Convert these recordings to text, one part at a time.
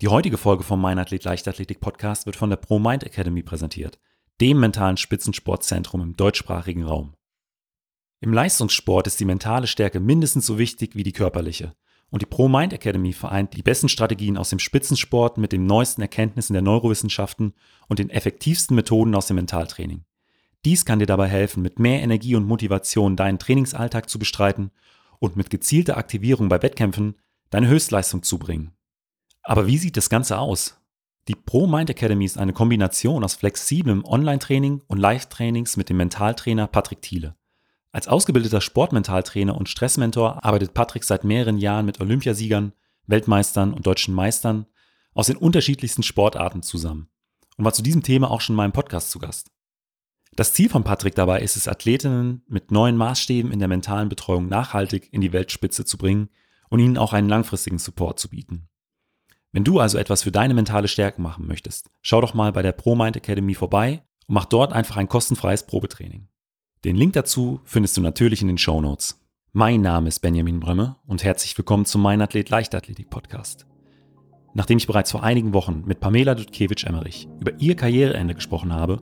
Die heutige Folge vom Mein Athlet Leichtathletik Podcast wird von der Pro Mind Academy präsentiert, dem mentalen Spitzensportzentrum im deutschsprachigen Raum. Im Leistungssport ist die mentale Stärke mindestens so wichtig wie die körperliche. Und die Pro Mind Academy vereint die besten Strategien aus dem Spitzensport mit den neuesten Erkenntnissen der Neurowissenschaften und den effektivsten Methoden aus dem Mentaltraining. Dies kann dir dabei helfen, mit mehr Energie und Motivation deinen Trainingsalltag zu bestreiten und mit gezielter Aktivierung bei Wettkämpfen deine Höchstleistung zu bringen. Aber wie sieht das Ganze aus? Die Pro Mind Academy ist eine Kombination aus flexiblem Online-Training und Live-Trainings mit dem Mentaltrainer Patrick Thiele. Als ausgebildeter Sportmentaltrainer und Stressmentor arbeitet Patrick seit mehreren Jahren mit Olympiasiegern, Weltmeistern und deutschen Meistern aus den unterschiedlichsten Sportarten zusammen und war zu diesem Thema auch schon in meinem Podcast zu Gast. Das Ziel von Patrick dabei ist es, Athletinnen mit neuen Maßstäben in der mentalen Betreuung nachhaltig in die Weltspitze zu bringen und ihnen auch einen langfristigen Support zu bieten. Wenn du also etwas für deine mentale Stärke machen möchtest, schau doch mal bei der ProMind Academy vorbei und mach dort einfach ein kostenfreies Probetraining. Den Link dazu findest du natürlich in den Show Notes. Mein Name ist Benjamin Brömme und herzlich willkommen zum Mein Athlet Leichtathletik Podcast. Nachdem ich bereits vor einigen Wochen mit Pamela Dudkiewicz-Emmerich über ihr Karriereende gesprochen habe,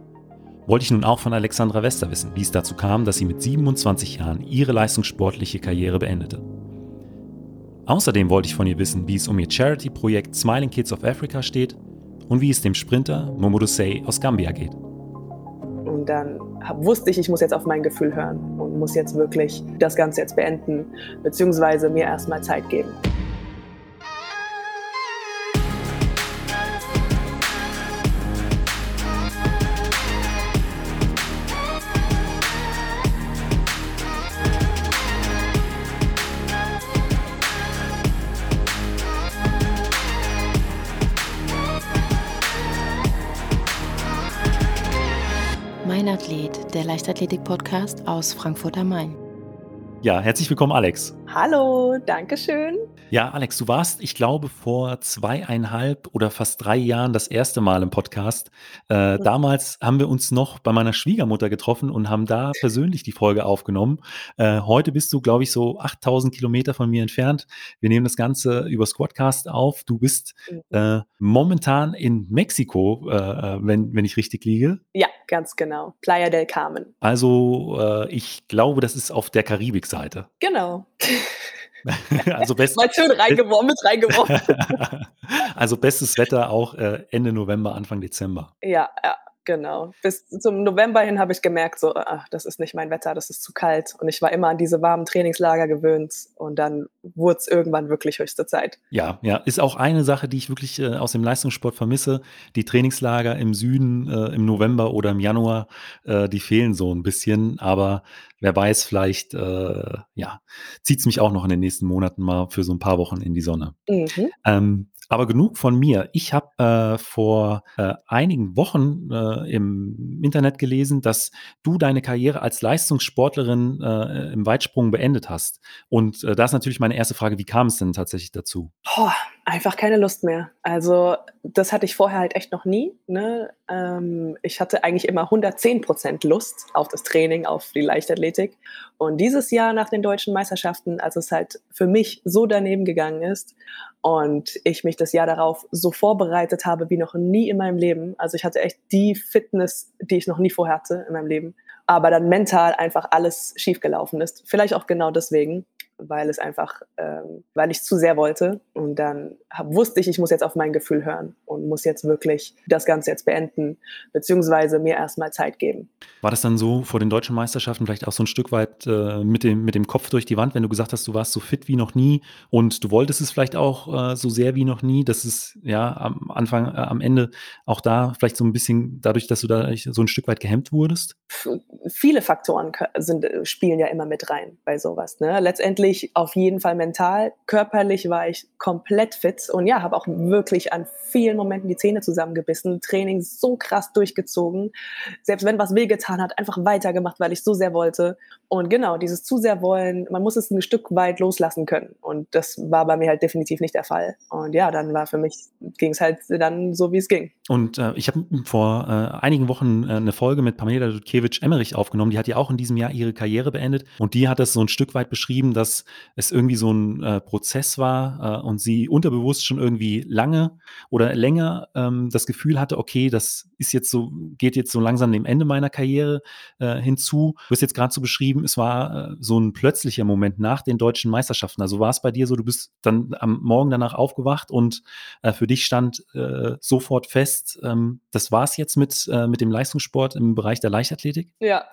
wollte ich nun auch von Alexandra Wester wissen, wie es dazu kam, dass sie mit 27 Jahren ihre leistungssportliche Karriere beendete. Außerdem wollte ich von ihr wissen, wie es um ihr Charity-Projekt Smiling Kids of Africa steht und wie es dem Sprinter Momodu aus Gambia geht. Und dann wusste ich, ich muss jetzt auf mein Gefühl hören und muss jetzt wirklich das Ganze jetzt beenden, beziehungsweise mir erstmal Zeit geben. Mein Athlet, der Leichtathletik-Podcast aus Frankfurt am Main. Ja, herzlich willkommen, Alex. Hallo, danke schön. Ja, Alex, du warst, ich glaube, vor zweieinhalb oder fast drei Jahren das erste Mal im Podcast. Äh, Mhm. damals haben wir uns noch bei meiner Schwiegermutter getroffen und haben da persönlich die Folge aufgenommen. Äh, heute bist du, glaube ich, so 8000 Kilometer von mir entfernt. Wir nehmen das Ganze über Squadcast auf. Du bist Mhm. äh, momentan in Mexiko, äh, äh, wenn, wenn ich richtig liege. Ja, ganz genau. Playa del Carmen. Also äh, ich glaube, das ist auf der Karibikseite. Genau. also best, Mal schön reingeworfen, mit reingeworfen. also bestes Wetter auch äh, Ende November, Anfang Dezember. Ja, ja, genau. Bis zum November hin habe ich gemerkt, so, ach, das ist nicht mein Wetter, das ist zu kalt. Und ich war immer an diese warmen Trainingslager gewöhnt. Und dann wurde es irgendwann wirklich höchste Zeit. Ja, ja, ist auch eine Sache, die ich wirklich äh, aus dem Leistungssport vermisse. Die Trainingslager im Süden äh, im November oder im Januar, äh, die fehlen so ein bisschen. Aber wer weiß, vielleicht äh, ja, zieht es mich auch noch in den nächsten Monaten mal für so ein paar Wochen in die Sonne. Mhm. Ähm, aber genug von mir. Ich habe äh, vor äh, einigen Wochen äh, im Internet gelesen, dass du deine Karriere als Leistungssportlerin äh, im Weitsprung beendet hast. Und äh, da ist natürlich meine erste Frage, wie kam es denn tatsächlich dazu? Boah, einfach keine Lust mehr. Also das hatte ich vorher halt echt noch nie. Ne? Ähm, ich hatte eigentlich immer 110 Prozent Lust auf das Training, auf die Leichtathletik. Und dieses Jahr nach den deutschen Meisterschaften, als es halt für mich so daneben gegangen ist und ich mich das Jahr darauf so vorbereitet habe wie noch nie in meinem Leben. Also ich hatte echt die Fitness, die ich noch nie vorher hatte in meinem Leben. Aber dann mental einfach alles schiefgelaufen ist. Vielleicht auch genau deswegen weil es einfach, ähm, weil ich zu sehr wollte. Und dann hab, wusste ich, ich muss jetzt auf mein Gefühl hören und muss jetzt wirklich das Ganze jetzt beenden, beziehungsweise mir erstmal Zeit geben. War das dann so vor den deutschen Meisterschaften vielleicht auch so ein Stück weit äh, mit, dem, mit dem Kopf durch die Wand, wenn du gesagt hast, du warst so fit wie noch nie und du wolltest es vielleicht auch äh, so sehr wie noch nie, dass es ja am Anfang, äh, am Ende auch da vielleicht so ein bisschen dadurch, dass du da so ein Stück weit gehemmt wurdest? Viele Faktoren sind, spielen ja immer mit rein bei sowas. Ne? Letztendlich auf jeden Fall mental. Körperlich war ich komplett fit und ja, habe auch wirklich an vielen Momenten die Zähne zusammengebissen, Training so krass durchgezogen. Selbst wenn was wehgetan hat, einfach weitergemacht, weil ich so sehr wollte. Und genau, dieses zu sehr wollen, man muss es ein Stück weit loslassen können. Und das war bei mir halt definitiv nicht der Fall. Und ja, dann war für mich, ging es halt dann so, wie es ging. Und äh, ich habe vor äh, einigen Wochen äh, eine Folge mit Pamela Dudkiewicz-Emmerich aufgenommen. Die hat ja auch in diesem Jahr ihre Karriere beendet. Und die hat das so ein Stück weit beschrieben, dass es irgendwie so ein äh, Prozess war äh, und sie unterbewusst schon irgendwie lange oder länger ähm, das Gefühl hatte, okay, das ist jetzt so, geht jetzt so langsam dem Ende meiner Karriere äh, hinzu. Du hast jetzt gerade so beschrieben, es war äh, so ein plötzlicher Moment nach den deutschen Meisterschaften. Also war es bei dir so, du bist dann am Morgen danach aufgewacht und äh, für dich stand äh, sofort fest, ähm, das war's jetzt mit, äh, mit dem Leistungssport im Bereich der Leichtathletik? Ja,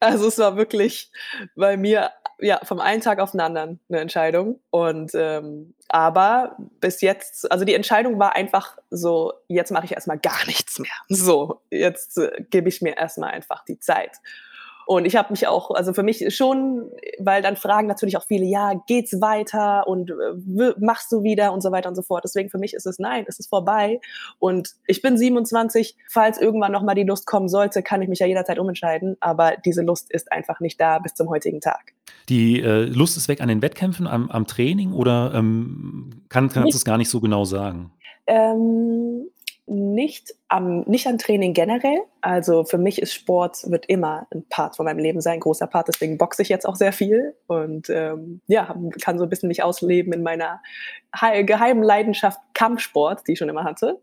also es war wirklich bei mir ja vom einen Tag auf den anderen eine Entscheidung. Und ähm, aber bis jetzt, also die Entscheidung war einfach so, jetzt mache ich erstmal gar nichts mehr. So, jetzt äh, gebe ich mir erstmal einfach die Zeit. Und ich habe mich auch, also für mich schon, weil dann fragen natürlich auch viele, ja, geht's weiter und äh, machst du wieder und so weiter und so fort. Deswegen für mich ist es nein, es ist vorbei. Und ich bin 27, falls irgendwann nochmal die Lust kommen sollte, kann ich mich ja jederzeit umentscheiden. Aber diese Lust ist einfach nicht da bis zum heutigen Tag. Die äh, Lust ist weg an den Wettkämpfen, am, am Training oder ähm, kann, kannst du es gar nicht so genau sagen? Ähm, nicht am, nicht an Training generell. Also für mich ist Sport, wird immer ein Part von meinem Leben sein, ein großer Part. Deswegen boxe ich jetzt auch sehr viel und ähm, ja, kann so ein bisschen mich ausleben in meiner geheimen Leidenschaft Kampfsport, die ich schon immer hatte.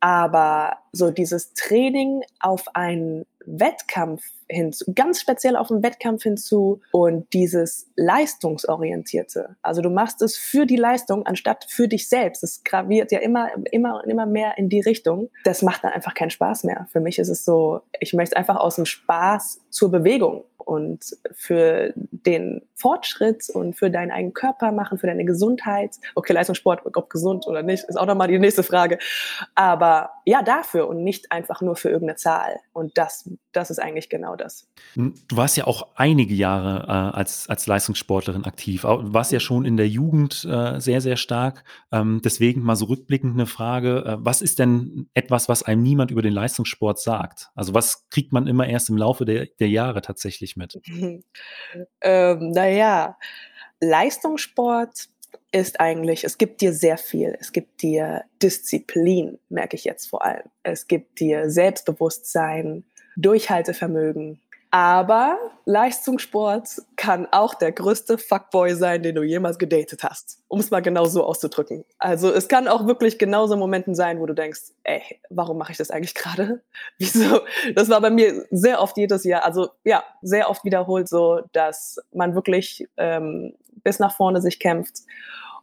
Aber so dieses Training auf einen Wettkampf hinzu, ganz speziell auf den Wettkampf hinzu und dieses leistungsorientierte. Also du machst es für die Leistung anstatt für dich selbst. Es graviert ja immer, immer und immer mehr in die Richtung. Das macht dann einfach keinen Spaß mehr. Für mich ist es so, ich möchte einfach aus dem Spaß zur Bewegung und für den Fortschritt und für deinen eigenen Körper machen, für deine Gesundheit. Okay, Leistungssport, ob gesund oder nicht, ist auch nochmal die nächste Frage. Aber ja, dafür und nicht einfach nur für irgendeine Zahl. Und das, das ist eigentlich genau das. Du warst ja auch einige Jahre äh, als, als Leistungssportlerin aktiv. Du warst ja schon in der Jugend äh, sehr, sehr stark. Ähm, deswegen mal so rückblickend eine Frage. Äh, was ist denn etwas, was einem niemand über den Leistungssport sagt? Also was kriegt man immer erst im Laufe der, der Jahre tatsächlich mit? ähm, naja, Leistungssport ist eigentlich, es gibt dir sehr viel. Es gibt dir Disziplin, merke ich jetzt vor allem. Es gibt dir Selbstbewusstsein, Durchhaltevermögen, aber Leistungssport kann auch der größte Fuckboy sein, den du jemals gedatet hast. Um es mal genau so auszudrücken. Also es kann auch wirklich genauso Momenten sein, wo du denkst, ey, warum mache ich das eigentlich gerade? Wieso? Das war bei mir sehr oft jedes Jahr, also ja, sehr oft wiederholt so, dass man wirklich ähm, bis nach vorne sich kämpft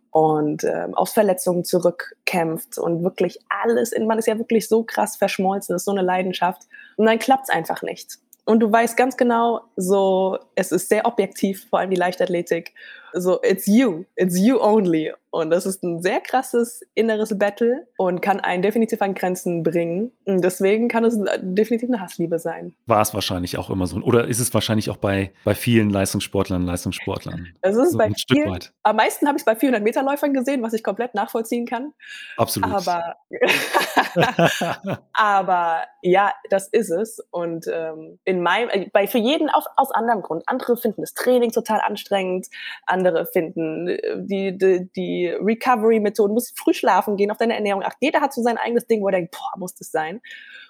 und ähm, aus Verletzungen zurückkämpft und wirklich alles, in, man ist ja wirklich so krass verschmolzen, ist so eine Leidenschaft und dann klappt es einfach nicht und du weißt ganz genau, so, es ist sehr objektiv, vor allem die Leichtathletik. So, it's you, it's you only. Und das ist ein sehr krasses inneres Battle und kann einen definitiv an Grenzen bringen. Und deswegen kann es definitiv eine Hassliebe sein. War es wahrscheinlich auch immer so. Oder ist es wahrscheinlich auch bei, bei vielen Leistungssportlern und Leistungssportlern? Es ist so bei ein vielen, Stück weit. Am meisten habe ich es bei 400-Meter-Läufern gesehen, was ich komplett nachvollziehen kann. Absolut. Aber, aber ja, das ist es. Und ähm, in meinem, äh, bei, für jeden auf, aus anderem Grund. Andere finden das Training total anstrengend, andere finden die, die, die Recovery-Methoden, musst früh schlafen gehen, auf deine Ernährung achten. Jeder hat so sein eigenes Ding, wo er denkt, boah, muss das sein.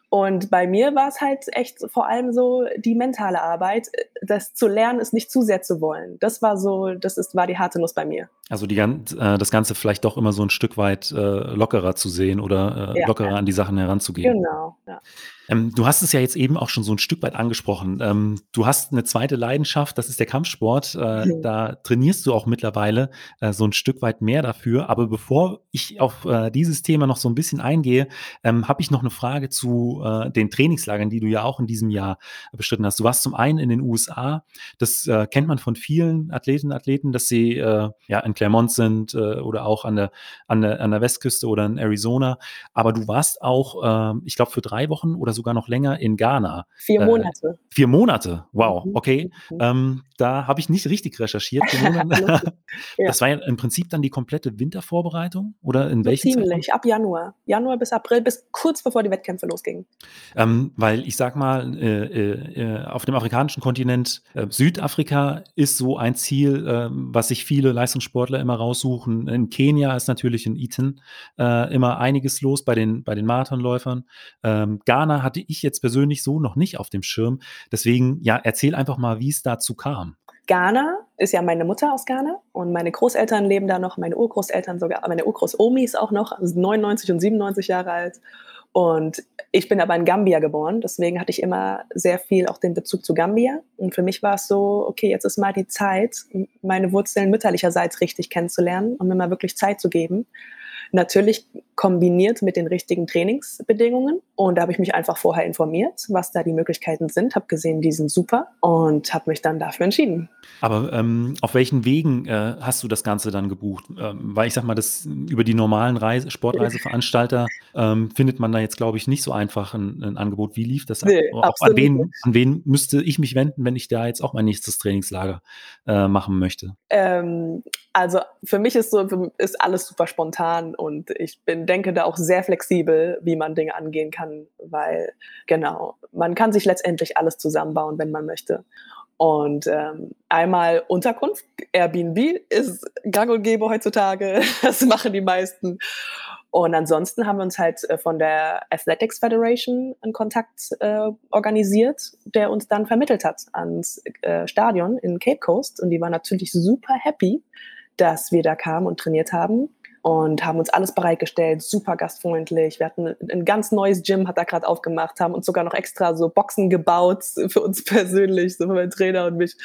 Und bei mir war es halt echt vor allem so die mentale Arbeit, das zu lernen, ist nicht zu sehr zu wollen. Das war so, das ist, war die harte Nuss bei mir. Also die, äh, das Ganze vielleicht doch immer so ein Stück weit äh, lockerer zu sehen oder äh, ja, lockerer ja. an die Sachen heranzugehen. Genau, ja. Ähm, du hast es ja jetzt eben auch schon so ein Stück weit angesprochen. Ähm, du hast eine zweite Leidenschaft, das ist der Kampfsport. Äh, mhm. Da trainierst du auch mittlerweile äh, so ein Stück weit mehr dafür. Aber bevor ich auf äh, dieses Thema noch so ein bisschen eingehe, ähm, habe ich noch eine Frage zu äh, den Trainingslagern, die du ja auch in diesem Jahr bestritten hast. Du warst zum einen in den USA. Das äh, kennt man von vielen Athletinnen und Athleten, dass sie äh, ja in Claremont sind oder auch an der, an, der, an der Westküste oder in Arizona. Aber du warst auch, ähm, ich glaube, für drei Wochen oder sogar noch länger in Ghana. Vier äh, Monate. Äh, vier Monate, wow, mhm. okay. Mhm. Ähm, da habe ich nicht richtig recherchiert. ja. Das war ja im Prinzip dann die komplette Wintervorbereitung oder in welchem Ziemlich, Zeitpunkt? ab Januar. Januar bis April, bis kurz bevor die Wettkämpfe losgingen. Ähm, weil ich sag mal, äh, äh, auf dem afrikanischen Kontinent, äh, Südafrika ist so ein Ziel, ähm, was sich viele Leistungssportler immer raussuchen. In Kenia ist natürlich in Eton äh, immer einiges los bei den, bei den Marathonläufern. Ähm, Ghana hatte ich jetzt persönlich so noch nicht auf dem Schirm. Deswegen, ja, erzähl einfach mal, wie es dazu kam. Ghana ist ja meine Mutter aus Ghana und meine Großeltern leben da noch, meine Urgroßeltern sogar, meine Urgroßomi ist auch noch, also 99 und 97 Jahre alt. Und ich bin aber in Gambia geboren, deswegen hatte ich immer sehr viel auch den Bezug zu Gambia. Und für mich war es so, okay, jetzt ist mal die Zeit, meine Wurzeln mütterlicherseits richtig kennenzulernen und mir mal wirklich Zeit zu geben. Natürlich kombiniert mit den richtigen Trainingsbedingungen. Und da habe ich mich einfach vorher informiert, was da die Möglichkeiten sind, habe gesehen, die sind super und habe mich dann dafür entschieden. Aber ähm, auf welchen Wegen äh, hast du das Ganze dann gebucht? Ähm, weil ich sag mal, das über die normalen Reise, Sportreiseveranstalter ähm, findet man da jetzt, glaube ich, nicht so einfach ein, ein Angebot. Wie lief das? Nee, ab? an, wen, an wen müsste ich mich wenden, wenn ich da jetzt auch mein nächstes Trainingslager äh, machen möchte? Ähm, also für mich ist so ist alles super spontan und ich bin denke da auch sehr flexibel, wie man Dinge angehen kann, weil genau man kann sich letztendlich alles zusammenbauen, wenn man möchte. Und ähm, einmal Unterkunft, Airbnb ist gang und gäbe heutzutage, das machen die meisten. Und ansonsten haben wir uns halt äh, von der Athletics Federation einen Kontakt äh, organisiert, der uns dann vermittelt hat ans äh, Stadion in Cape Coast. Und die waren natürlich super happy, dass wir da kamen und trainiert haben und haben uns alles bereitgestellt, super gastfreundlich. Wir hatten ein ganz neues Gym, hat da gerade aufgemacht, haben uns sogar noch extra so Boxen gebaut für uns persönlich, so für meinen Trainer und mich,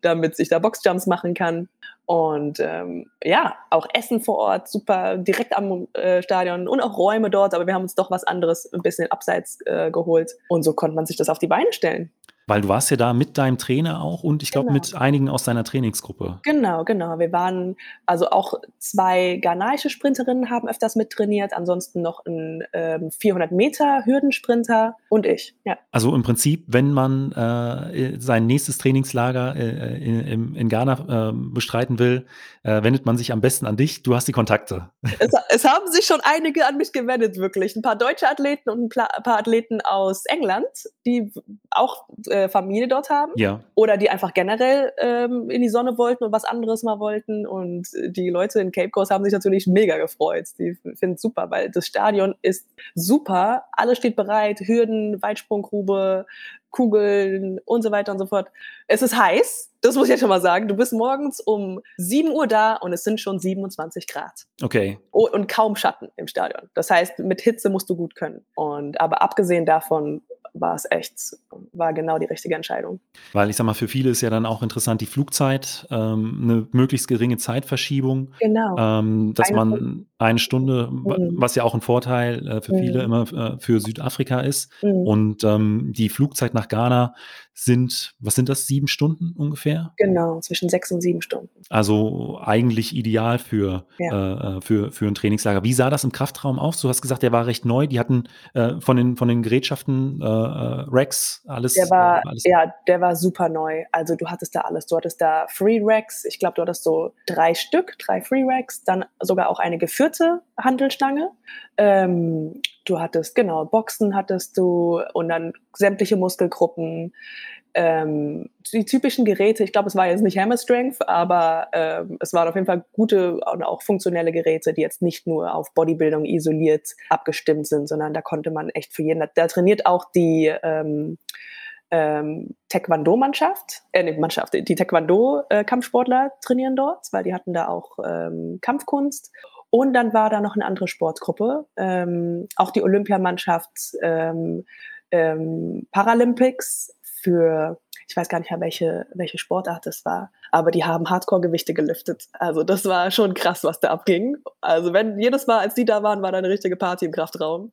damit ich da Boxjumps machen kann. Und ähm, ja, auch Essen vor Ort, super direkt am äh, Stadion und auch Räume dort, aber wir haben uns doch was anderes ein bisschen abseits äh, geholt. Und so konnte man sich das auf die Beine stellen. Weil du warst ja da mit deinem Trainer auch und ich glaube genau. mit einigen aus deiner Trainingsgruppe. Genau, genau. Wir waren, also auch zwei ghanaische Sprinterinnen haben öfters mit trainiert, ansonsten noch ein ähm, 400 Meter Hürdensprinter und ich. Ja. Also im Prinzip, wenn man äh, sein nächstes Trainingslager äh, in, in, Ghana äh, bestreiten will, äh, wendet man sich am besten an dich. Du hast die Kontakte. Es, es, haben sich schon einige an mich gewendet, wirklich. Ein paar deutsche Athleten und ein paar Athleten aus England, die auch äh, Familie dort haben. Ja. Oder die einfach generell ähm, in die Sonne wollten und was anderes mal wollten. Und die Leute in Cape Coast haben sich natürlich mega gefreut. Die finden es super, weil das Stadion ist super. Alles steht bereit. Hürden, Weitsprunggrube, Kugeln und so weiter und so fort. Es ist heiß, das muss ich jetzt schon mal sagen. Du bist morgens um 7 Uhr da und es sind schon 27 Grad. Okay. Oh, und kaum Schatten im Stadion. Das heißt, mit Hitze musst du gut können. Und aber abgesehen davon war es echt, war genau die richtige Entscheidung. Weil ich sag mal, für viele ist ja dann auch interessant die Flugzeit, ähm, eine möglichst geringe Zeitverschiebung. Genau. Ähm, dass eine man Stunde. eine Stunde, mhm. was ja auch ein Vorteil äh, für mhm. viele immer äh, für Südafrika ist. Mhm. Und ähm, die Flugzeit nach Ghana sind, was sind das, sieben Stunden ungefähr? Genau, zwischen sechs und sieben Stunden. Also eigentlich ideal für, ja. äh, für, für ein Trainingslager. Wie sah das im Kraftraum aus? Du hast gesagt, der war recht neu. Die hatten äh, von, den, von den Gerätschaften äh, äh Racks alles. Der war, äh, alles. ja, der war super neu. Also du hattest da alles. Du hattest da Free Racks. Ich glaube, du hattest so drei Stück, drei Free Racks. Dann sogar auch eine geführte Handelstange. Ähm, du hattest, genau, Boxen hattest du und dann sämtliche Muskelgruppen, ähm, die typischen Geräte, ich glaube, es war jetzt nicht Hammer Strength, aber ähm, es waren auf jeden Fall gute und auch funktionelle Geräte, die jetzt nicht nur auf Bodybuilding isoliert abgestimmt sind, sondern da konnte man echt für jeden, da trainiert auch die ähm, ähm, Taekwondo-Mannschaft, äh, nee, Mannschaft, die Taekwondo-Kampfsportler äh, trainieren dort, weil die hatten da auch ähm, Kampfkunst und dann war da noch eine andere Sportgruppe, ähm, auch die Olympiamannschaft ähm, ähm, Paralympics für, ich weiß gar nicht mehr, welche, welche Sportart das war, aber die haben Hardcore-Gewichte geliftet. Also das war schon krass, was da abging. Also wenn jedes Mal, als die da waren, war da eine richtige Party im Kraftraum.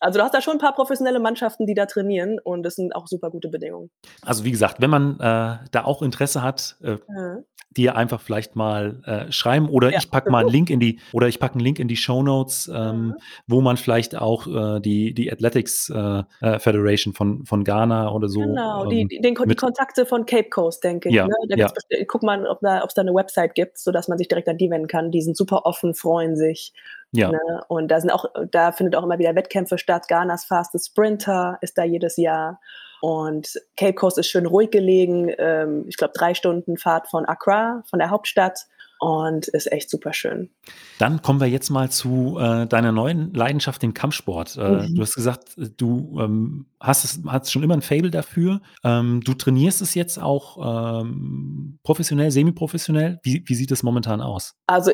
Also du hast da schon ein paar professionelle Mannschaften, die da trainieren und das sind auch super gute Bedingungen. Also wie gesagt, wenn man äh, da auch Interesse hat, äh, ja dir einfach vielleicht mal äh, schreiben oder ja. ich packe mal einen Link in die oder ich packe einen Link in die Show Notes, ähm, mhm. wo man vielleicht auch äh, die die Athletics äh, äh Federation von von Ghana oder so genau ähm, die, den, die Kontakte von Cape Coast denke ich. Ja, ne? ja. Guck mal, ob da es da eine Website gibt, so dass man sich direkt an die wenden kann. Die sind super offen, freuen sich. Ja. Ne? Und da sind auch da findet auch immer wieder Wettkämpfe statt. Ghanas Fastest Sprinter ist da jedes Jahr. Und Cape Coast ist schön ruhig gelegen. Ähm, ich glaube, drei Stunden Fahrt von Accra, von der Hauptstadt. und ist echt super schön. Dann kommen wir jetzt mal zu äh, deiner neuen Leidenschaft, dem Kampfsport. Äh, mhm. Du hast gesagt, du ähm, hast, es, hast schon immer ein Fable dafür. Ähm, du trainierst es jetzt auch ähm, professionell, semi-professionell. Wie, wie sieht es momentan aus? Also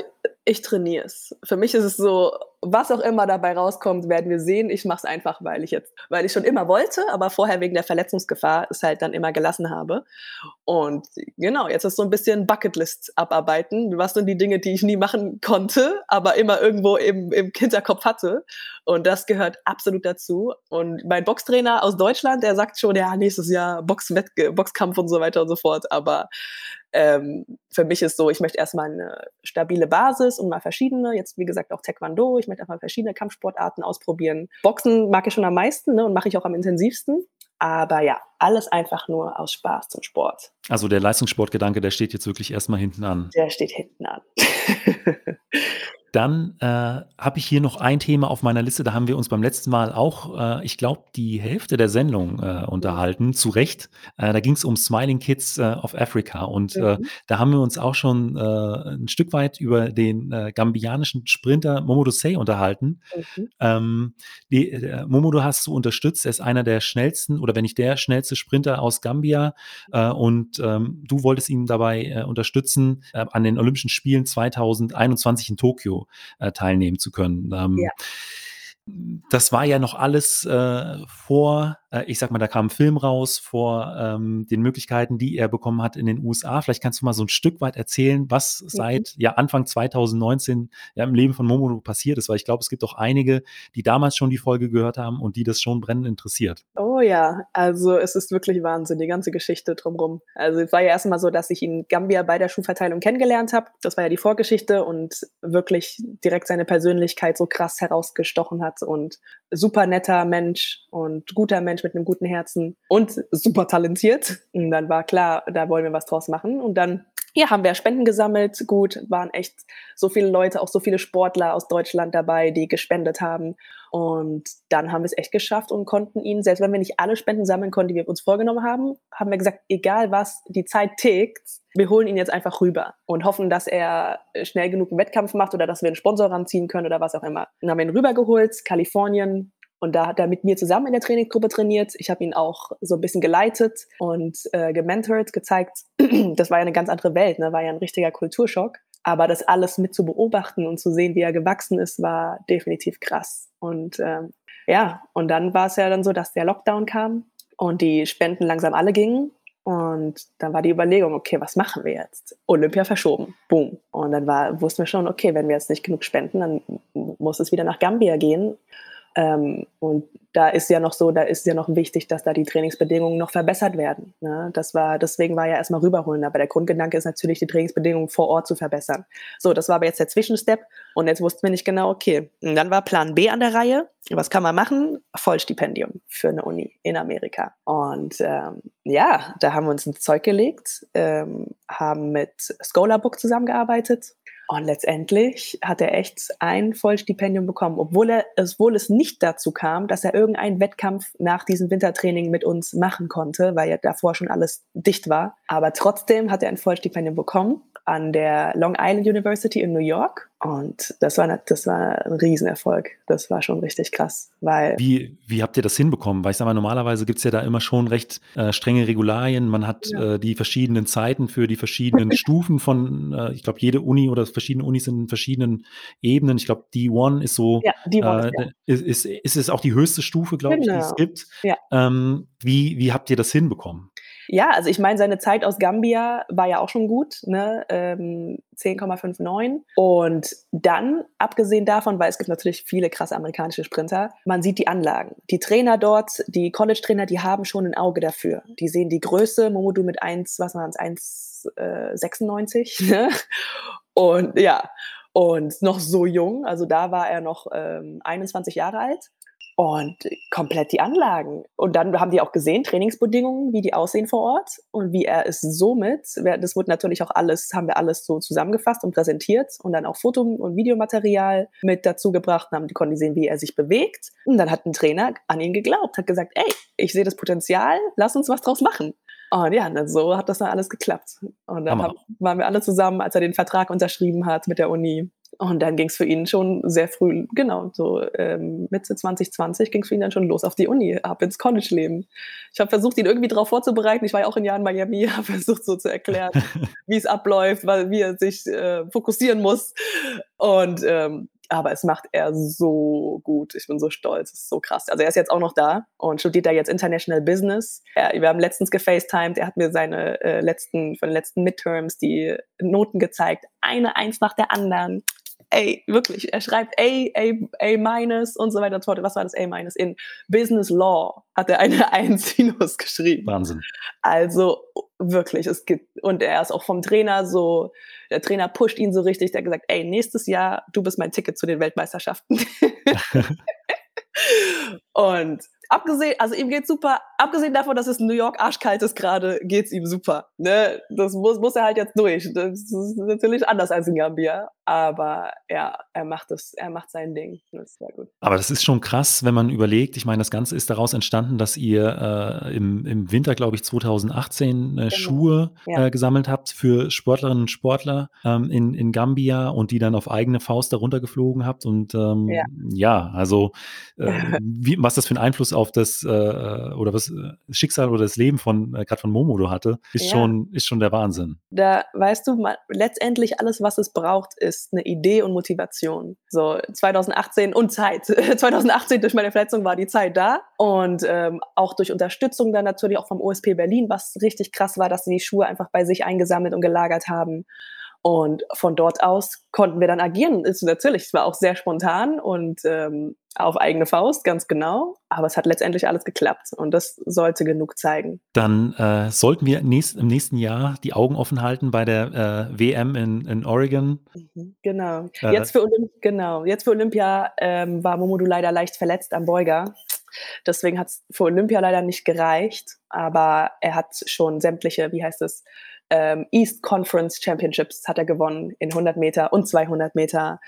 ich trainiere es. Für mich ist es so, was auch immer dabei rauskommt, werden wir sehen. Ich mache es einfach, weil ich jetzt, weil ich schon immer wollte, aber vorher wegen der Verletzungsgefahr es halt dann immer gelassen habe. Und genau, jetzt ist so ein bisschen Bucketlist abarbeiten. Was sind die Dinge, die ich nie machen konnte, aber immer irgendwo im, im Hinterkopf hatte. Und das gehört absolut dazu. Und mein Boxtrainer aus Deutschland, der sagt schon, ja, nächstes Jahr Boxkampf und so weiter und so fort. Aber ähm, für mich ist so, ich möchte erstmal eine stabile Basis und mal verschiedene, jetzt wie gesagt auch Taekwondo, ich möchte einfach verschiedene Kampfsportarten ausprobieren. Boxen mag ich schon am meisten ne, und mache ich auch am intensivsten. Aber ja, alles einfach nur aus Spaß zum Sport. Also der Leistungssportgedanke, der steht jetzt wirklich erstmal hinten an. Der steht hinten an. Dann äh, habe ich hier noch ein Thema auf meiner Liste. Da haben wir uns beim letzten Mal auch, äh, ich glaube, die Hälfte der Sendung äh, unterhalten, zu Recht. Äh, da ging es um Smiling Kids äh, of Africa. Und äh, mhm. da haben wir uns auch schon ein Stück weit über den gambianischen Sprinter Momodo Say unterhalten. Mhm. Ähm, die, Momodo hast du unterstützt. Er ist einer der schnellsten oder wenn nicht der schnellste Sprinter aus Gambia. und ähm, du wolltest ihn dabei unterstützen an den Olympischen Spielen 2021 in Tokio äh, teilnehmen zu können. Ähm, ja. Das war ja noch alles äh, vor äh, ich sag mal, da kam ein Film raus vor ähm, den Möglichkeiten, die er bekommen hat in den USA. Vielleicht kannst du mal so ein Stück weit erzählen, was mhm. seit ja Anfang 2019 ja im Leben von Momo passiert ist, weil ich glaube, es gibt auch einige, die damals schon die Folge gehört haben und die das schon brennend interessiert. Oh ja, also es ist wirklich Wahnsinn, die ganze Geschichte drumherum. Also es war ja erstmal so, dass ich ihn in Gambia bei der Schulverteilung kennengelernt habe. Das war ja die Vorgeschichte und wirklich direkt seine Persönlichkeit so krass herausgestochen hat und super netter Mensch und guter Mensch mit einem guten Herzen und super talentiert. Und dann war klar, da wollen wir was draus machen. Und dann ja, haben wir Spenden gesammelt. Gut, waren echt so viele Leute, auch so viele Sportler aus Deutschland dabei, die gespendet haben. Und dann haben wir es echt geschafft und konnten ihn, selbst wenn wir nicht alle Spenden sammeln konnten, die wir uns vorgenommen haben, haben wir gesagt, egal was die Zeit tickt, wir holen ihn jetzt einfach rüber und hoffen, dass er schnell genug einen Wettkampf macht oder dass wir einen Sponsor ranziehen können oder was auch immer. Dann haben wir ihn rübergeholt, Kalifornien, und da hat er mit mir zusammen in der Trainingsgruppe trainiert. Ich habe ihn auch so ein bisschen geleitet und äh, gementort, gezeigt. das war ja eine ganz andere Welt, ne? war ja ein richtiger Kulturschock. Aber das alles mit zu beobachten und zu sehen, wie er gewachsen ist, war definitiv krass. Und ähm, ja, und dann war es ja dann so, dass der Lockdown kam und die Spenden langsam alle gingen. Und dann war die Überlegung, okay, was machen wir jetzt? Olympia verschoben. Boom. Und dann war, wussten wir schon, okay, wenn wir jetzt nicht genug spenden, dann muss es wieder nach Gambia gehen. Ähm, und da ist ja noch so, da ist ja noch wichtig, dass da die Trainingsbedingungen noch verbessert werden. Ne? Das war, deswegen war ja erstmal rüberholen. Aber der Grundgedanke ist natürlich, die Trainingsbedingungen vor Ort zu verbessern. So, das war aber jetzt der Zwischenstep. Und jetzt wussten wir nicht genau, okay. Und dann war Plan B an der Reihe. Was kann man machen? Vollstipendium für eine Uni in Amerika. Und ähm, ja, da haben wir uns ins Zeug gelegt, ähm, haben mit Scholarbook zusammengearbeitet und letztendlich hat er echt ein Vollstipendium bekommen, obwohl er, obwohl es nicht dazu kam, dass er irgendeinen Wettkampf nach diesem Wintertraining mit uns machen konnte, weil ja davor schon alles dicht war. Aber trotzdem hat er ein Vollstipendium bekommen an der Long Island University in New York. Und das war, das war ein Riesenerfolg. Das war schon richtig krass. Weil wie, wie habt ihr das hinbekommen? Weil ich sage mal, normalerweise gibt es ja da immer schon recht äh, strenge Regularien. Man hat ja. äh, die verschiedenen Zeiten für die verschiedenen Stufen von, äh, ich glaube, jede Uni oder verschiedene Unis sind in verschiedenen Ebenen. Ich glaube, D1 ist so, ja, D1 ist, äh, ja. ist, ist, ist, es auch die höchste Stufe, glaube genau. ich, die es genau. gibt. Ja. Ähm, wie, wie habt ihr das hinbekommen? Ja, also ich meine, seine Zeit aus Gambia war ja auch schon gut, ne? Ähm, 10,59. Und dann, abgesehen davon, weil es gibt natürlich viele krasse amerikanische Sprinter, man sieht die Anlagen. Die Trainer dort, die College-Trainer, die haben schon ein Auge dafür. Die sehen die Größe, Momodu mit 1, was waren es, 1,96. Ne? Und ja, und noch so jung, also da war er noch ähm, 21 Jahre alt und komplett die Anlagen. Und dann haben die auch gesehen, Trainingsbedingungen, wie die aussehen vor Ort und wie er es somit, das wurde natürlich auch alles, haben wir alles so zusammengefasst und präsentiert und dann auch Foto- und Videomaterial mit dazu gebracht, und haben die konnten sehen, wie er sich bewegt. Und dann hat ein Trainer an ihn geglaubt, hat gesagt, ey, ich sehe das Potenzial, lass uns was draus machen. Und ja, dann so hat das dann alles geklappt. Und dann haben, waren wir alle zusammen, als er den Vertrag unterschrieben hat mit der Uni. Und dann ging es für ihn schon sehr früh, genau, so ähm, Mitte 2020 ging es für ihn dann schon los auf die Uni, ab ins College-Leben. Ich habe versucht, ihn irgendwie darauf vorzubereiten. Ich war ja auch in Miami, habe versucht so zu erklären, wie es abläuft, weil, wie er sich äh, fokussieren muss. Und ähm, aber es macht er so gut. Ich bin so stolz. Es ist so krass. Also er ist jetzt auch noch da und studiert da jetzt International Business. Er, wir haben letztens gefacetimed. Er hat mir seine äh, letzten, von den letzten Midterms die Noten gezeigt. Eine Eins nach der anderen. A, wirklich, er schreibt A, A, A minus und so weiter und so fort. Was war das A minus? In Business Law hat er eine 1 Sinus geschrieben. Wahnsinn. Also wirklich, es gibt, und er ist auch vom Trainer so, der Trainer pusht ihn so richtig, der hat gesagt, ey, nächstes Jahr, du bist mein Ticket zu den Weltmeisterschaften. und abgesehen, also ihm geht's super, abgesehen davon, dass es New York arschkalt ist gerade, geht's ihm super. Ne? Das muss, muss er halt jetzt durch. Das ist natürlich anders als in Gambia, aber ja, er macht es, er macht sein Ding. Das ist sehr gut. Aber das ist schon krass, wenn man überlegt. Ich meine, das Ganze ist daraus entstanden, dass ihr äh, im, im Winter, glaube ich, 2018 äh, genau. Schuhe ja. äh, gesammelt habt für Sportlerinnen und Sportler ähm, in, in Gambia und die dann auf eigene Faust darunter geflogen habt. Und ähm, ja. ja. also äh, wie, was das für einen Einfluss auf das äh, oder was das äh, Schicksal oder das Leben von gerade von Momodo hatte, ist ja. schon ist schon der Wahnsinn. Da weißt du, mal, letztendlich alles, was es braucht, ist eine Idee und Motivation. So 2018 und Zeit. 2018 durch meine Verletzung war die Zeit da und ähm, auch durch Unterstützung dann natürlich auch vom OSP Berlin, was richtig krass war, dass sie die Schuhe einfach bei sich eingesammelt und gelagert haben. Und von dort aus konnten wir dann agieren. Ist natürlich, es war auch sehr spontan und ähm, auf eigene Faust, ganz genau. Aber es hat letztendlich alles geklappt und das sollte genug zeigen. Dann äh, sollten wir nächst, im nächsten Jahr die Augen offen halten bei der äh, WM in, in Oregon. Mhm, genau. Äh, jetzt für Olymp genau. Jetzt für Olympia ähm, war Momodu leider leicht verletzt am Beuger. Deswegen hat es für Olympia leider nicht gereicht, aber er hat schon sämtliche, wie heißt es, ähm, East Conference Championships hat er gewonnen in 100 Meter und 200 Meter.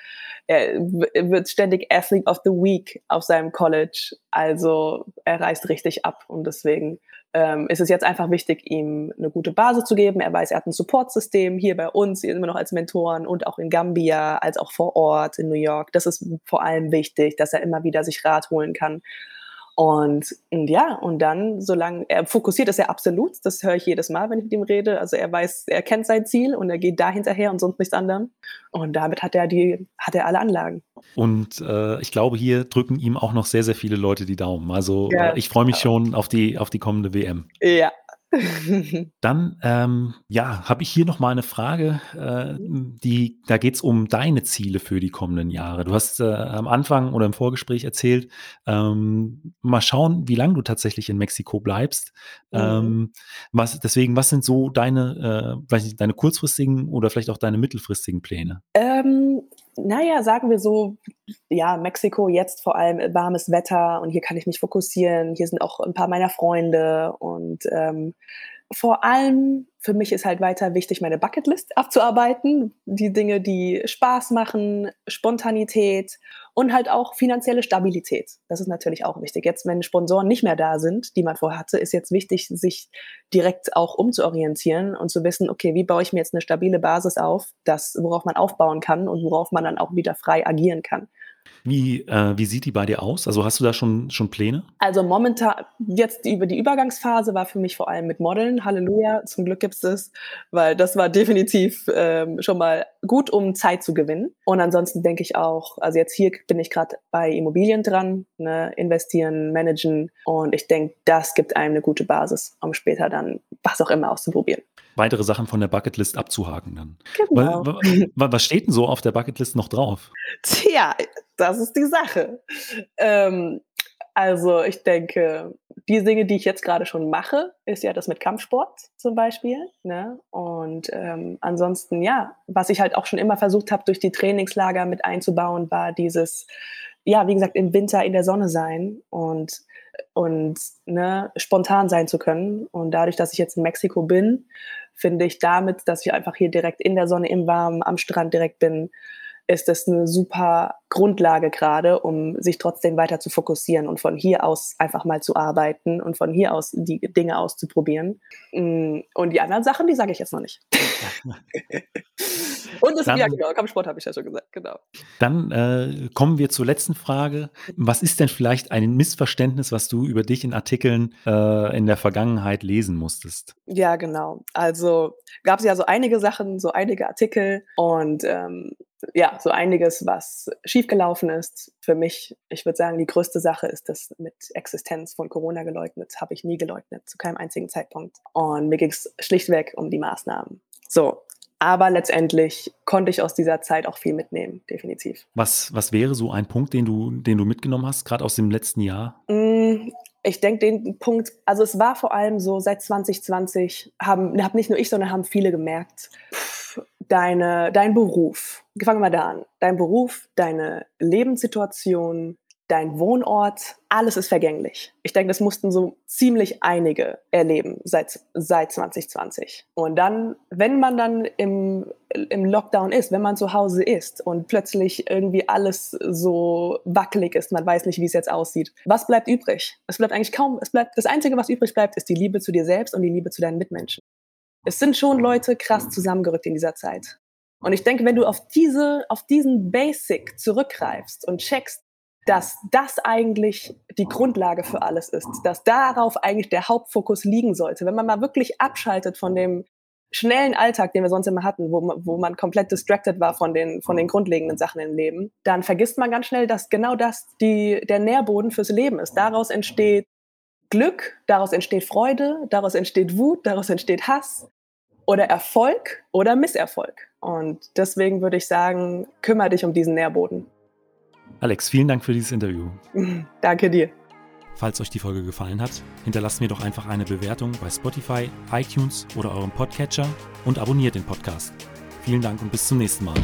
Er wird ständig Athlete of the Week auf seinem College. Also er reißt richtig ab und deswegen ähm, ist es jetzt einfach wichtig, ihm eine gute Basis zu geben. Er weiß, er hat ein Supportsystem hier bei uns, immer noch als Mentoren und auch in Gambia, als auch vor Ort in New York. Das ist vor allem wichtig, dass er immer wieder sich Rat holen kann. Und, und, ja, und dann, solange er fokussiert ist er absolut, das höre ich jedes Mal, wenn ich mit ihm rede. Also er weiß, er kennt sein Ziel und er geht da hinterher und sonst nichts anderem. Und damit hat er die, hat er alle Anlagen. Und äh, ich glaube, hier drücken ihm auch noch sehr, sehr viele Leute die Daumen. Also ja, äh, ich freue mich schon auf die, auf die kommende WM. Ja, Dann, ähm, ja, habe ich hier noch mal eine Frage, äh, die, da geht es um deine Ziele für die kommenden Jahre. Du hast äh, am Anfang oder im Vorgespräch erzählt, ähm, mal schauen, wie lange du tatsächlich in Mexiko bleibst. Mhm. Ähm, was, deswegen, was sind so deine, äh, vielleicht deine kurzfristigen oder vielleicht auch deine mittelfristigen Pläne? Ähm, naja, sagen wir so, ja, Mexiko jetzt vor allem warmes Wetter und hier kann ich mich fokussieren. Hier sind auch ein paar meiner Freunde und ähm, vor allem für mich ist halt weiter wichtig, meine Bucketlist abzuarbeiten. Die Dinge, die Spaß machen, Spontanität und halt auch finanzielle Stabilität. Das ist natürlich auch wichtig. Jetzt, wenn Sponsoren nicht mehr da sind, die man vorher hatte, ist jetzt wichtig, sich direkt auch umzuorientieren und zu wissen, okay, wie baue ich mir jetzt eine stabile Basis auf, das, worauf man aufbauen kann und worauf man dann auch wieder frei agieren kann. Wie, äh, wie sieht die bei dir aus? Also hast du da schon, schon Pläne? Also momentan, jetzt über die Übergangsphase war für mich vor allem mit Modeln. Halleluja, zum Glück gibt es das, weil das war definitiv ähm, schon mal gut, um Zeit zu gewinnen. Und ansonsten denke ich auch, also jetzt hier bin ich gerade bei Immobilien dran, ne, investieren, managen. Und ich denke, das gibt einem eine gute Basis, um später dann was auch immer auszuprobieren weitere Sachen von der Bucketlist abzuhaken dann. Genau. Was steht denn so auf der Bucketlist noch drauf? Tja, das ist die Sache. Ähm, also ich denke, die Dinge, die ich jetzt gerade schon mache, ist ja das mit Kampfsport zum Beispiel. Ne? Und ähm, ansonsten, ja, was ich halt auch schon immer versucht habe, durch die Trainingslager mit einzubauen, war dieses, ja, wie gesagt, im Winter in der Sonne sein und und ne, spontan sein zu können. Und dadurch, dass ich jetzt in Mexiko bin, finde ich damit, dass ich einfach hier direkt in der Sonne, im Warmen, am Strand direkt bin, ist das eine super Grundlage gerade, um sich trotzdem weiter zu fokussieren und von hier aus einfach mal zu arbeiten und von hier aus die Dinge auszuprobieren. Mm, und die anderen Sachen, die sage ich jetzt noch nicht. und das, dann, ja genau, Kampfsport habe ich ja schon gesagt, genau. Dann äh, kommen wir zur letzten Frage. Was ist denn vielleicht ein Missverständnis, was du über dich in Artikeln äh, in der Vergangenheit lesen musstest? Ja, genau. Also gab es ja so einige Sachen, so einige Artikel und ähm, ja, so einiges, was schiefgelaufen ist. Für mich, ich würde sagen, die größte Sache ist das mit Existenz von Corona geleugnet. Habe ich nie geleugnet, zu keinem einzigen Zeitpunkt. Und mir ging es schlichtweg um die Maßnahmen. So, aber letztendlich konnte ich aus dieser Zeit auch viel mitnehmen, definitiv. Was, was wäre so ein Punkt, den du, den du mitgenommen hast, gerade aus dem letzten Jahr? Mm, ich denke, den Punkt, also es war vor allem so, seit 2020 haben, haben nicht nur ich, sondern haben viele gemerkt, pff, deine, dein Beruf, fangen wir da an, dein Beruf, deine Lebenssituation, dein Wohnort, alles ist vergänglich. Ich denke, das mussten so ziemlich einige erleben seit, seit 2020. Und dann, wenn man dann im, im Lockdown ist, wenn man zu Hause ist und plötzlich irgendwie alles so wackelig ist, man weiß nicht, wie es jetzt aussieht, was bleibt übrig? Es bleibt eigentlich kaum, es bleibt, das Einzige, was übrig bleibt, ist die Liebe zu dir selbst und die Liebe zu deinen Mitmenschen es sind schon Leute krass zusammengerückt in dieser Zeit. Und ich denke, wenn du auf diese, auf diesen Basic zurückgreifst und checkst, dass das eigentlich die Grundlage für alles ist, dass darauf eigentlich der Hauptfokus liegen sollte. Wenn man mal wirklich abschaltet von dem schnellen Alltag, den wir sonst immer hatten, wo man, wo man komplett distracted war von den, von den grundlegenden Sachen im Leben, dann vergisst man ganz schnell, dass genau das die, der Nährboden fürs Leben ist. Daraus entsteht Glück, daraus entsteht Freude, daraus entsteht Wut, daraus entsteht Hass oder Erfolg oder Misserfolg. Und deswegen würde ich sagen, kümmere dich um diesen Nährboden. Alex, vielen Dank für dieses Interview. Danke dir. Falls euch die Folge gefallen hat, hinterlasst mir doch einfach eine Bewertung bei Spotify, iTunes oder eurem Podcatcher und abonniert den Podcast. Vielen Dank und bis zum nächsten Mal.